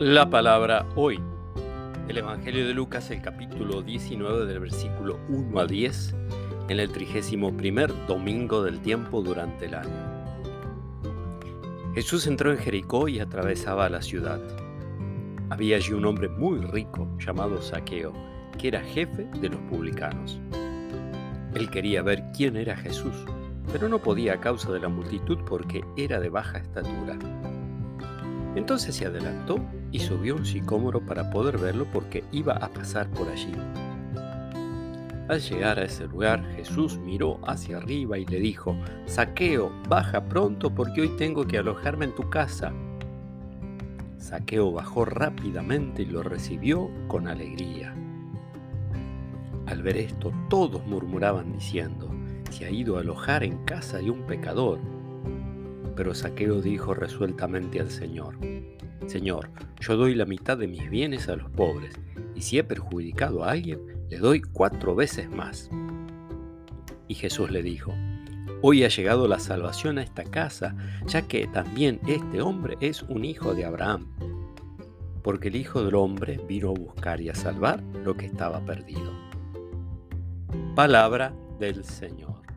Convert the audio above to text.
La palabra hoy. El Evangelio de Lucas, el capítulo 19 del versículo 1 a 10, en el trigésimo primer domingo del tiempo durante el año. Jesús entró en Jericó y atravesaba la ciudad. Había allí un hombre muy rico llamado Saqueo, que era jefe de los publicanos. Él quería ver quién era Jesús, pero no podía a causa de la multitud porque era de baja estatura. Entonces se adelantó y subió un sicómoro para poder verlo porque iba a pasar por allí. Al llegar a ese lugar, Jesús miró hacia arriba y le dijo, Saqueo, baja pronto porque hoy tengo que alojarme en tu casa. Saqueo bajó rápidamente y lo recibió con alegría. Al ver esto, todos murmuraban diciendo, se ha ido a alojar en casa de un pecador. Pero Saqueo dijo resueltamente al Señor, Señor, yo doy la mitad de mis bienes a los pobres, y si he perjudicado a alguien, le doy cuatro veces más. Y Jesús le dijo, Hoy ha llegado la salvación a esta casa, ya que también este hombre es un hijo de Abraham, porque el Hijo del Hombre vino a buscar y a salvar lo que estaba perdido. Palabra del Señor.